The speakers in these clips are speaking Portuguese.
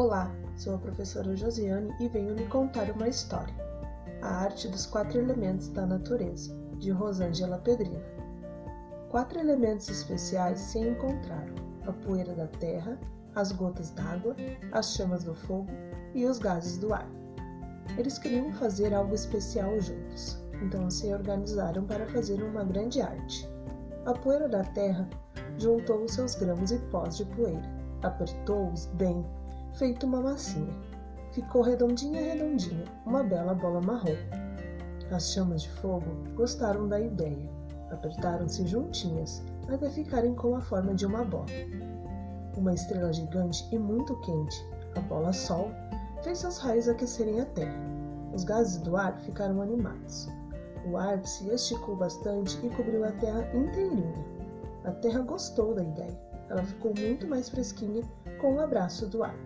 Olá, sou a professora Josiane e venho lhe contar uma história. A arte dos quatro elementos da natureza, de Rosângela Pedrina. Quatro elementos especiais se encontraram: a poeira da terra, as gotas d'água, as chamas do fogo e os gases do ar. Eles queriam fazer algo especial juntos, então se organizaram para fazer uma grande arte. A poeira da terra juntou seus grãos e pós de poeira, apertou-os bem feito uma massinha. Ficou redondinha, redondinha, uma bela bola marrom. As chamas de fogo gostaram da ideia. Apertaram-se juntinhas até ficarem com a forma de uma bola. Uma estrela gigante e muito quente, a bola Sol, fez seus raios aquecerem a terra. Os gases do ar ficaram animados. O ar se esticou bastante e cobriu a terra inteirinha. A terra gostou da ideia. Ela ficou muito mais fresquinha com o abraço do ar.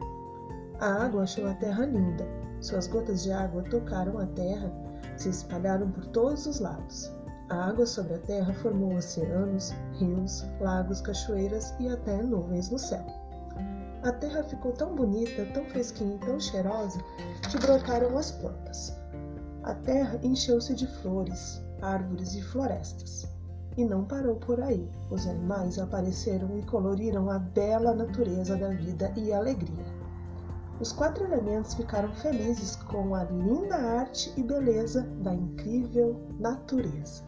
A água achou a terra linda. Suas gotas de água tocaram a terra, se espalharam por todos os lados. A água sobre a terra formou oceanos, rios, lagos, cachoeiras e até nuvens no céu. A terra ficou tão bonita, tão fresquinha e tão cheirosa que brotaram as plantas. A terra encheu-se de flores, árvores e florestas. E não parou por aí. Os animais apareceram e coloriram a bela natureza da vida e alegria. Os quatro elementos ficaram felizes com a linda arte e beleza da incrível natureza.